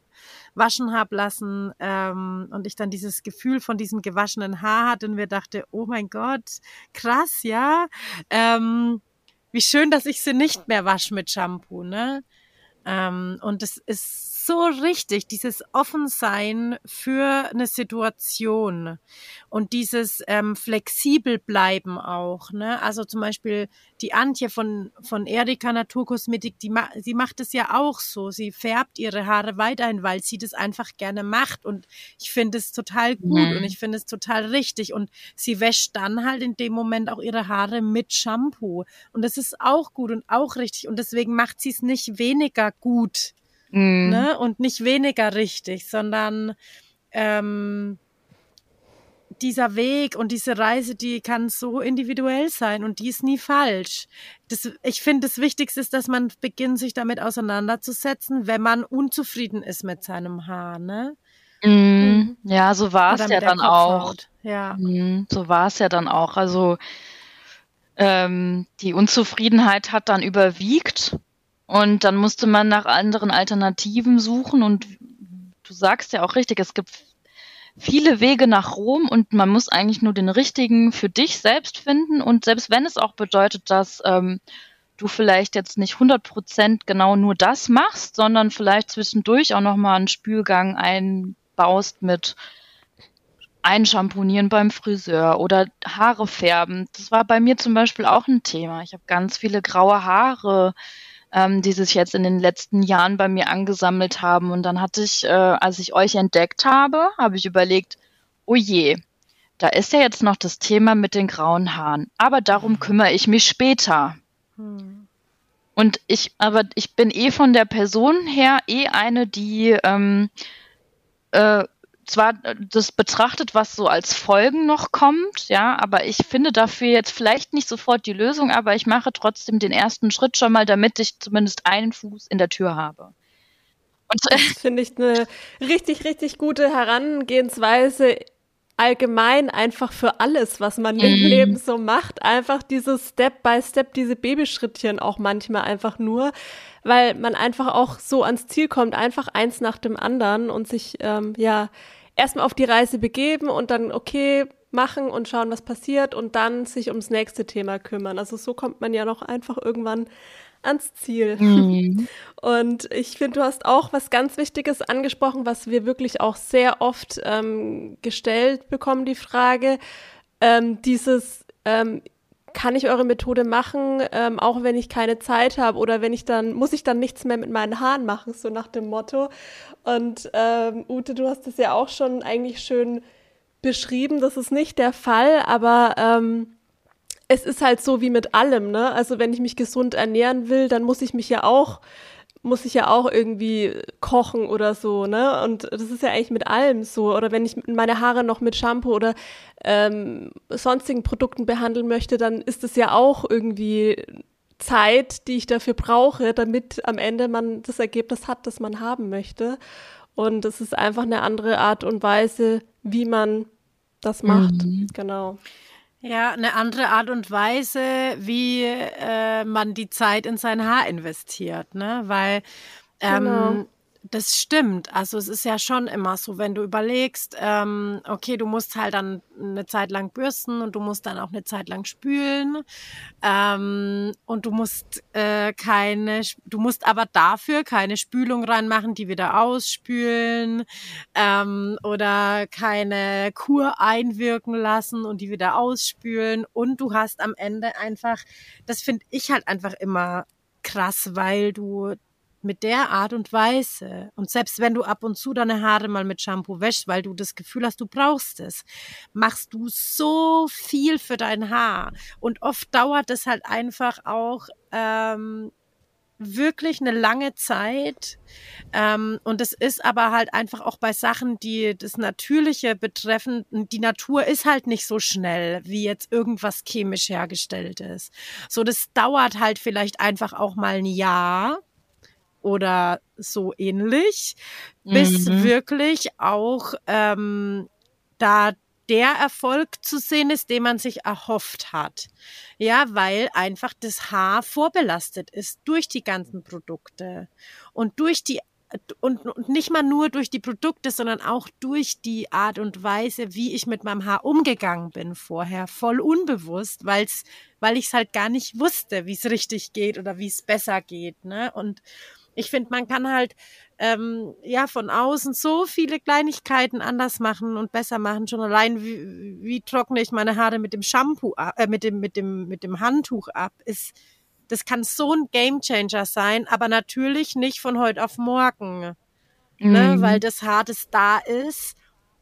waschen habe lassen ähm, und ich dann dieses Gefühl von diesem gewaschenen Haar hatte und mir dachte, oh mein Gott, krass, ja. Ähm, wie schön, dass ich sie nicht mehr wasche mit Shampoo, ne? Ähm, und es ist so richtig, dieses Offensein für eine Situation und dieses ähm, flexibel bleiben auch. Ne? Also zum Beispiel die Antje von, von Erika Naturkosmetik, die ma sie macht es ja auch so. Sie färbt ihre Haare weiterhin, weil sie das einfach gerne macht. Und ich finde es total gut mhm. und ich finde es total richtig. Und sie wäscht dann halt in dem Moment auch ihre Haare mit Shampoo. Und das ist auch gut und auch richtig. Und deswegen macht sie es nicht weniger gut mhm. ne? und nicht weniger richtig, sondern ähm, dieser Weg und diese Reise, die kann so individuell sein und die ist nie falsch. Das, ich finde, das Wichtigste ist, dass man beginnt, sich damit auseinanderzusetzen, wenn man unzufrieden ist mit seinem Haar, ne? Mm, ja, so war es ja dann auch. Ja. Mm, so war es ja dann auch. Also ähm, die Unzufriedenheit hat dann überwiegt und dann musste man nach anderen Alternativen suchen und du sagst ja auch richtig, es gibt viele Wege nach Rom und man muss eigentlich nur den richtigen für dich selbst finden und selbst wenn es auch bedeutet, dass ähm, du vielleicht jetzt nicht 100% genau nur das machst, sondern vielleicht zwischendurch auch nochmal einen Spülgang einbaust mit Einschamponieren beim Friseur oder Haare färben. Das war bei mir zum Beispiel auch ein Thema. Ich habe ganz viele graue Haare ähm, die sich jetzt in den letzten Jahren bei mir angesammelt haben. Und dann hatte ich, äh, als ich euch entdeckt habe, habe ich überlegt, oh je, da ist ja jetzt noch das Thema mit den grauen Haaren. Aber darum kümmere ich mich später. Hm. Und ich, aber ich bin eh von der Person her eh eine, die ähm, äh, zwar äh, das betrachtet, was so als Folgen noch kommt, ja, aber ich finde dafür jetzt vielleicht nicht sofort die Lösung, aber ich mache trotzdem den ersten Schritt schon mal, damit ich zumindest einen Fuß in der Tür habe. Und das finde ich eine richtig, richtig gute Herangehensweise allgemein einfach für alles, was man im mhm. Leben so macht. Einfach dieses Step by Step, diese Babyschrittchen auch manchmal einfach nur, weil man einfach auch so ans Ziel kommt, einfach eins nach dem anderen und sich ähm, ja erstmal auf die Reise begeben und dann okay machen und schauen, was passiert und dann sich ums nächste Thema kümmern. Also so kommt man ja noch einfach irgendwann ans Ziel. Mhm. Und ich finde, du hast auch was ganz Wichtiges angesprochen, was wir wirklich auch sehr oft ähm, gestellt bekommen, die Frage, ähm, dieses, ähm, kann ich eure Methode machen, ähm, auch wenn ich keine Zeit habe oder wenn ich dann, muss ich dann nichts mehr mit meinen Haaren machen, so nach dem Motto. Und ähm, Ute, du hast es ja auch schon eigentlich schön beschrieben, das ist nicht der Fall, aber ähm, es ist halt so wie mit allem, ne? Also wenn ich mich gesund ernähren will, dann muss ich mich ja auch muss ich ja auch irgendwie kochen oder so, ne? Und das ist ja eigentlich mit allem so. Oder wenn ich meine Haare noch mit Shampoo oder ähm, sonstigen Produkten behandeln möchte, dann ist es ja auch irgendwie Zeit, die ich dafür brauche, damit am Ende man das Ergebnis hat, das man haben möchte. Und es ist einfach eine andere Art und Weise, wie man das macht. Mhm. Genau. Ja, eine andere Art und Weise, wie äh, man die Zeit in sein Haar investiert, ne? Weil ähm, genau. Das stimmt. Also es ist ja schon immer so, wenn du überlegst, ähm, okay, du musst halt dann eine Zeit lang bürsten und du musst dann auch eine Zeit lang spülen ähm, und du musst äh, keine, du musst aber dafür keine Spülung reinmachen, die wieder ausspülen ähm, oder keine Kur einwirken lassen und die wieder ausspülen und du hast am Ende einfach, das finde ich halt einfach immer krass, weil du mit der Art und Weise und selbst wenn du ab und zu deine Haare mal mit Shampoo wäschst, weil du das Gefühl hast, du brauchst es, machst du so viel für dein Haar und oft dauert es halt einfach auch ähm, wirklich eine lange Zeit. Ähm, und es ist aber halt einfach auch bei Sachen, die das Natürliche betreffen, die Natur ist halt nicht so schnell, wie jetzt irgendwas chemisch hergestellt ist. So, das dauert halt vielleicht einfach auch mal ein Jahr oder so ähnlich, bis mhm. wirklich auch ähm, da der Erfolg zu sehen ist, den man sich erhofft hat. Ja, weil einfach das Haar vorbelastet ist durch die ganzen Produkte und durch die und, und nicht mal nur durch die Produkte, sondern auch durch die Art und Weise, wie ich mit meinem Haar umgegangen bin vorher, voll unbewusst, weil's, weil ich es halt gar nicht wusste, wie es richtig geht oder wie es besser geht. Ne? Und ich finde, man kann halt ähm, ja von außen so viele Kleinigkeiten anders machen und besser machen. Schon allein wie, wie trockne ich meine Haare mit dem Shampoo, äh, mit dem mit dem mit dem Handtuch ab, ist das kann so ein Gamechanger sein, aber natürlich nicht von heute auf morgen, ne? mhm. ne? weil das Haar, das da ist,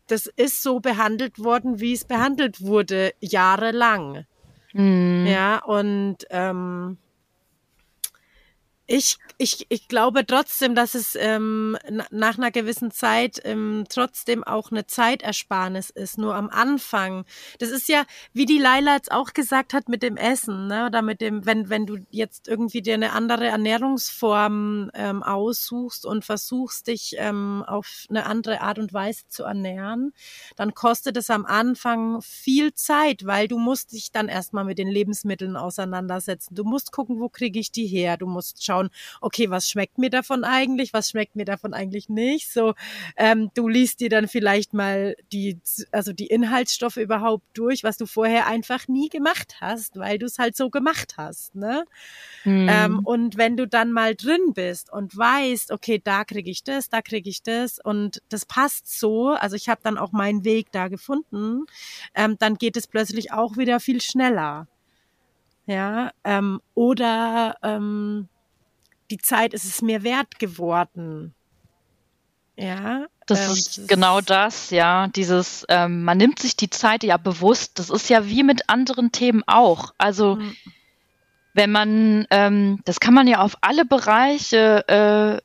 das ist so behandelt worden, wie es behandelt wurde jahrelang. Mhm. Ja und ähm, ich, ich, ich glaube trotzdem, dass es ähm, nach einer gewissen Zeit ähm, trotzdem auch eine Zeitersparnis ist. Nur am Anfang. Das ist ja, wie die Laila jetzt auch gesagt hat mit dem Essen, ne? Oder mit dem, wenn, wenn du jetzt irgendwie dir eine andere Ernährungsform ähm, aussuchst und versuchst, dich ähm, auf eine andere Art und Weise zu ernähren, dann kostet es am Anfang viel Zeit, weil du musst dich dann erstmal mit den Lebensmitteln auseinandersetzen. Du musst gucken, wo kriege ich die her. Du musst schauen, schauen, okay, was schmeckt mir davon eigentlich, was schmeckt mir davon eigentlich nicht. So, ähm, du liest dir dann vielleicht mal die, also die Inhaltsstoffe überhaupt durch, was du vorher einfach nie gemacht hast, weil du es halt so gemacht hast. Ne? Hm. Ähm, und wenn du dann mal drin bist und weißt, okay, da kriege ich das, da kriege ich das und das passt so, also ich habe dann auch meinen Weg da gefunden, ähm, dann geht es plötzlich auch wieder viel schneller. Ja, ähm, oder ähm, die Zeit ist es mir wert geworden. Ja. Das ähm, ist das genau das, ja. Dieses, ähm, man nimmt sich die Zeit ja bewusst. Das ist ja wie mit anderen Themen auch. Also, mhm. wenn man, ähm, das kann man ja auf alle Bereiche äh,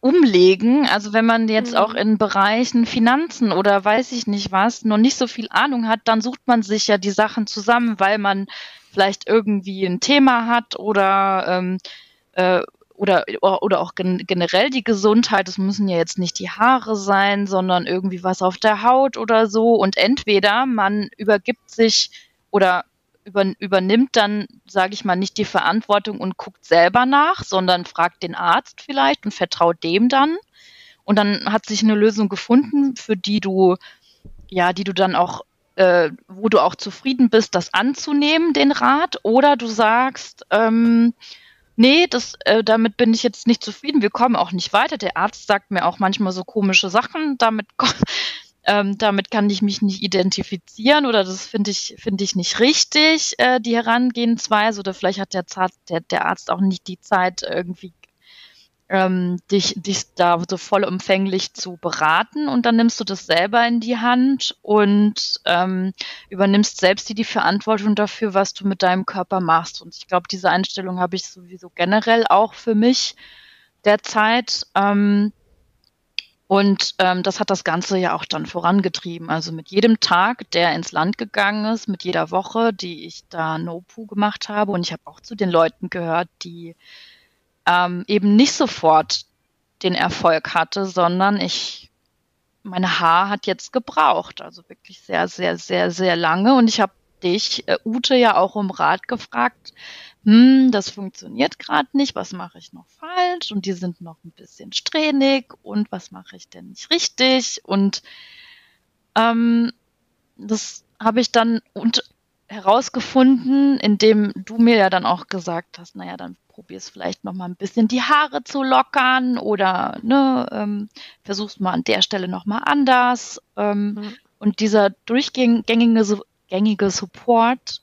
umlegen. Also, wenn man jetzt mhm. auch in Bereichen Finanzen oder weiß ich nicht was noch nicht so viel Ahnung hat, dann sucht man sich ja die Sachen zusammen, weil man vielleicht irgendwie ein Thema hat oder ähm, äh, oder, oder auch gen generell die Gesundheit, es müssen ja jetzt nicht die Haare sein, sondern irgendwie was auf der Haut oder so. Und entweder man übergibt sich oder über, übernimmt dann, sage ich mal, nicht die Verantwortung und guckt selber nach, sondern fragt den Arzt vielleicht und vertraut dem dann. Und dann hat sich eine Lösung gefunden, für die du, ja, die du dann auch, äh, wo du auch zufrieden bist, das anzunehmen, den Rat. Oder du sagst, ähm, nee, das, äh, damit bin ich jetzt nicht zufrieden, wir kommen auch nicht weiter. Der Arzt sagt mir auch manchmal so komische Sachen, damit, ähm, damit kann ich mich nicht identifizieren oder das finde ich, finde ich nicht richtig, äh, die Herangehensweise. Oder vielleicht hat der, der, der Arzt auch nicht die Zeit, irgendwie ähm, dich, dich da so vollumfänglich zu beraten und dann nimmst du das selber in die Hand und ähm, übernimmst selbst die, die Verantwortung dafür, was du mit deinem Körper machst. Und ich glaube, diese Einstellung habe ich sowieso generell auch für mich derzeit. Ähm, und ähm, das hat das Ganze ja auch dann vorangetrieben. Also mit jedem Tag, der ins Land gegangen ist, mit jeder Woche, die ich da NoPu gemacht habe. Und ich habe auch zu den Leuten gehört, die ähm, eben nicht sofort den Erfolg hatte, sondern ich, meine Haar hat jetzt gebraucht, also wirklich sehr, sehr, sehr, sehr lange und ich habe dich, äh, Ute, ja auch um Rat gefragt. Hm, das funktioniert gerade nicht, was mache ich noch falsch? Und die sind noch ein bisschen strähnig und was mache ich denn nicht richtig? Und ähm, das habe ich dann und herausgefunden, indem du mir ja dann auch gesagt hast, naja, dann probierst vielleicht noch mal ein bisschen die Haare zu lockern oder ne, ähm, versuchst mal an der Stelle noch mal anders. Ähm, mhm. Und dieser durchgängige gängige Support,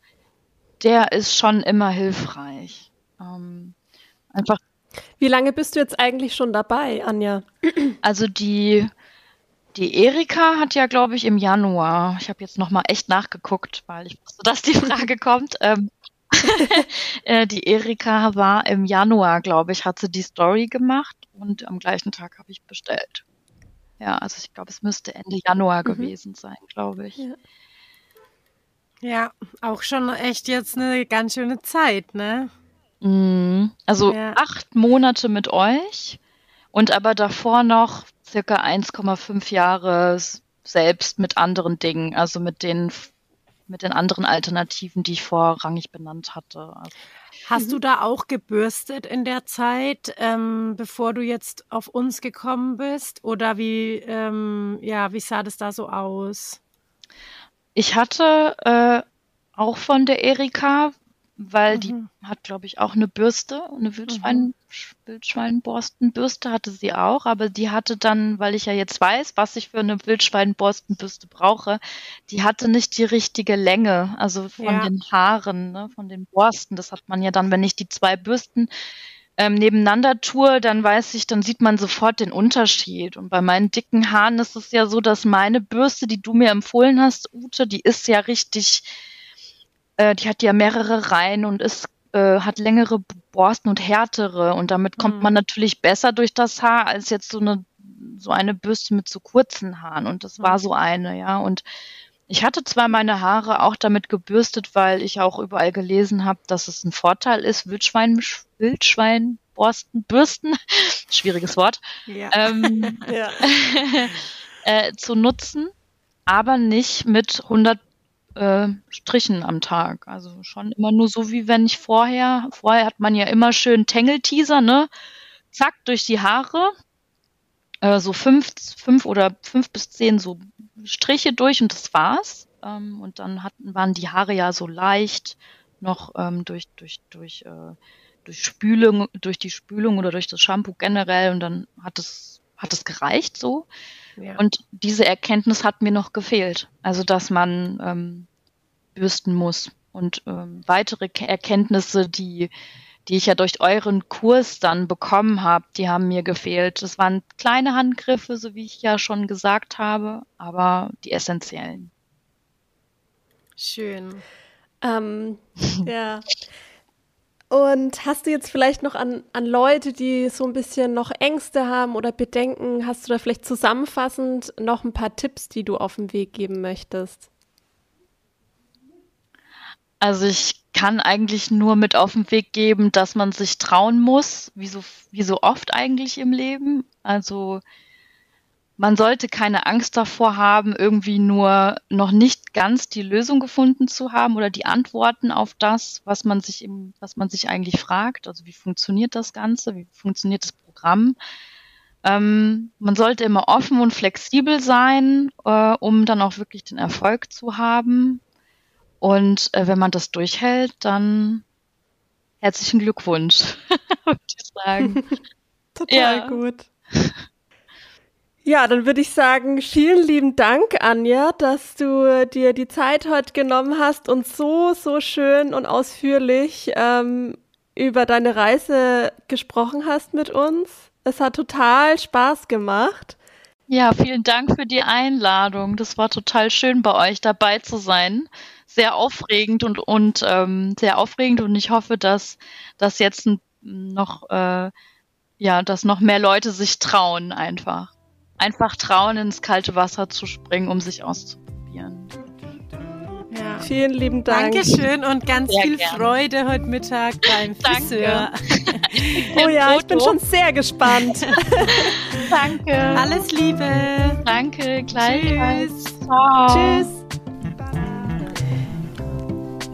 der ist schon immer hilfreich. Ähm, einfach. Wie lange bist du jetzt eigentlich schon dabei, Anja? Also die die Erika hat ja, glaube ich, im Januar, ich habe jetzt nochmal echt nachgeguckt, weil ich wusste, dass die Frage kommt. Ähm, äh, die Erika war im Januar, glaube ich, hat sie die Story gemacht und am gleichen Tag habe ich bestellt. Ja, also ich glaube, es müsste Ende Januar mhm. gewesen sein, glaube ich. Ja. ja. auch schon echt jetzt eine ganz schöne Zeit, ne? Mm, also ja. acht Monate mit euch und aber davor noch circa 1,5 Jahre selbst mit anderen Dingen, also mit den mit den anderen Alternativen, die ich vorrangig benannt hatte. Also, Hast du da auch gebürstet in der Zeit, ähm, bevor du jetzt auf uns gekommen bist? Oder wie, ähm, ja, wie sah das da so aus? Ich hatte äh, auch von der Erika weil mhm. die hat, glaube ich, auch eine Bürste, eine Wildschwein, mhm. Wildschweinborstenbürste hatte sie auch, aber die hatte dann, weil ich ja jetzt weiß, was ich für eine Wildschweinborstenbürste brauche, die hatte nicht die richtige Länge, also von ja. den Haaren, ne, von den Borsten. Das hat man ja dann, wenn ich die zwei Bürsten ähm, nebeneinander tue, dann weiß ich, dann sieht man sofort den Unterschied. Und bei meinen dicken Haaren ist es ja so, dass meine Bürste, die du mir empfohlen hast, Ute, die ist ja richtig äh, die hat ja mehrere Reihen und ist, äh, hat längere Borsten und härtere und damit kommt mhm. man natürlich besser durch das Haar als jetzt so eine so eine Bürste mit so kurzen Haaren und das mhm. war so eine, ja und ich hatte zwar meine Haare auch damit gebürstet, weil ich auch überall gelesen habe, dass es ein Vorteil ist, Wildschwein, Wildschweinborsten, Bürsten, schwieriges Wort, ja. Ähm, ja. äh, zu nutzen, aber nicht mit 100 äh, Strichen am Tag. Also schon immer nur so, wie wenn ich vorher, vorher hat man ja immer schön Tangle-Teaser, ne? Zack, durch die Haare. Äh, so fünf, fünf oder fünf bis zehn so Striche durch und das war's. Ähm, und dann hatten, waren die Haare ja so leicht noch ähm, durch, durch, durch, äh, durch Spülung, durch die Spülung oder durch das Shampoo generell und dann hat es, hat es gereicht so. Ja. Und diese Erkenntnis hat mir noch gefehlt. Also, dass man ähm, bürsten muss. Und ähm, weitere Erkenntnisse, die, die ich ja durch euren Kurs dann bekommen habe, die haben mir gefehlt. Das waren kleine Handgriffe, so wie ich ja schon gesagt habe, aber die essentiellen. Schön. Ähm, ja. Und hast du jetzt vielleicht noch an, an Leute, die so ein bisschen noch Ängste haben oder Bedenken, hast du da vielleicht zusammenfassend noch ein paar Tipps, die du auf den Weg geben möchtest? Also ich kann eigentlich nur mit auf den Weg geben, dass man sich trauen muss, wie so, wie so oft eigentlich im Leben. Also man sollte keine Angst davor haben, irgendwie nur noch nicht ganz die Lösung gefunden zu haben oder die Antworten auf das, was man sich im, was man sich eigentlich fragt. Also wie funktioniert das Ganze? Wie funktioniert das Programm? Ähm, man sollte immer offen und flexibel sein, äh, um dann auch wirklich den Erfolg zu haben. Und äh, wenn man das durchhält, dann herzlichen Glückwunsch, würde ich sagen. Total ja. gut. Ja, dann würde ich sagen, vielen lieben Dank, Anja, dass du dir die Zeit heute genommen hast und so, so schön und ausführlich ähm, über deine Reise gesprochen hast mit uns. Es hat total Spaß gemacht. Ja, vielen Dank für die Einladung. Das war total schön bei euch dabei zu sein. Sehr aufregend und, und ähm, sehr aufregend und ich hoffe, dass das jetzt noch, äh, ja, dass noch mehr Leute sich trauen einfach einfach trauen, ins kalte Wasser zu springen, um sich auszuprobieren. Ja. Vielen lieben Dank. Dankeschön und ganz sehr viel gerne. Freude heute Mittag beim Friseur. oh ja, ich bin schon sehr gespannt. Danke. Alles Liebe. Danke, gleich. Tschüss. Ciao. Tschüss.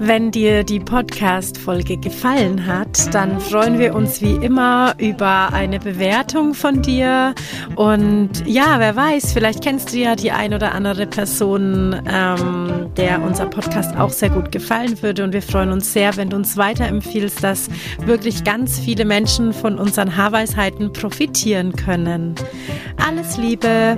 Wenn dir die Podcast-Folge gefallen hat, dann freuen wir uns wie immer über eine Bewertung von dir. Und ja, wer weiß, vielleicht kennst du ja die ein oder andere Person, ähm, der unser Podcast auch sehr gut gefallen würde. Und wir freuen uns sehr, wenn du uns weiterempfiehlst, dass wirklich ganz viele Menschen von unseren Haarweisheiten profitieren können. Alles Liebe!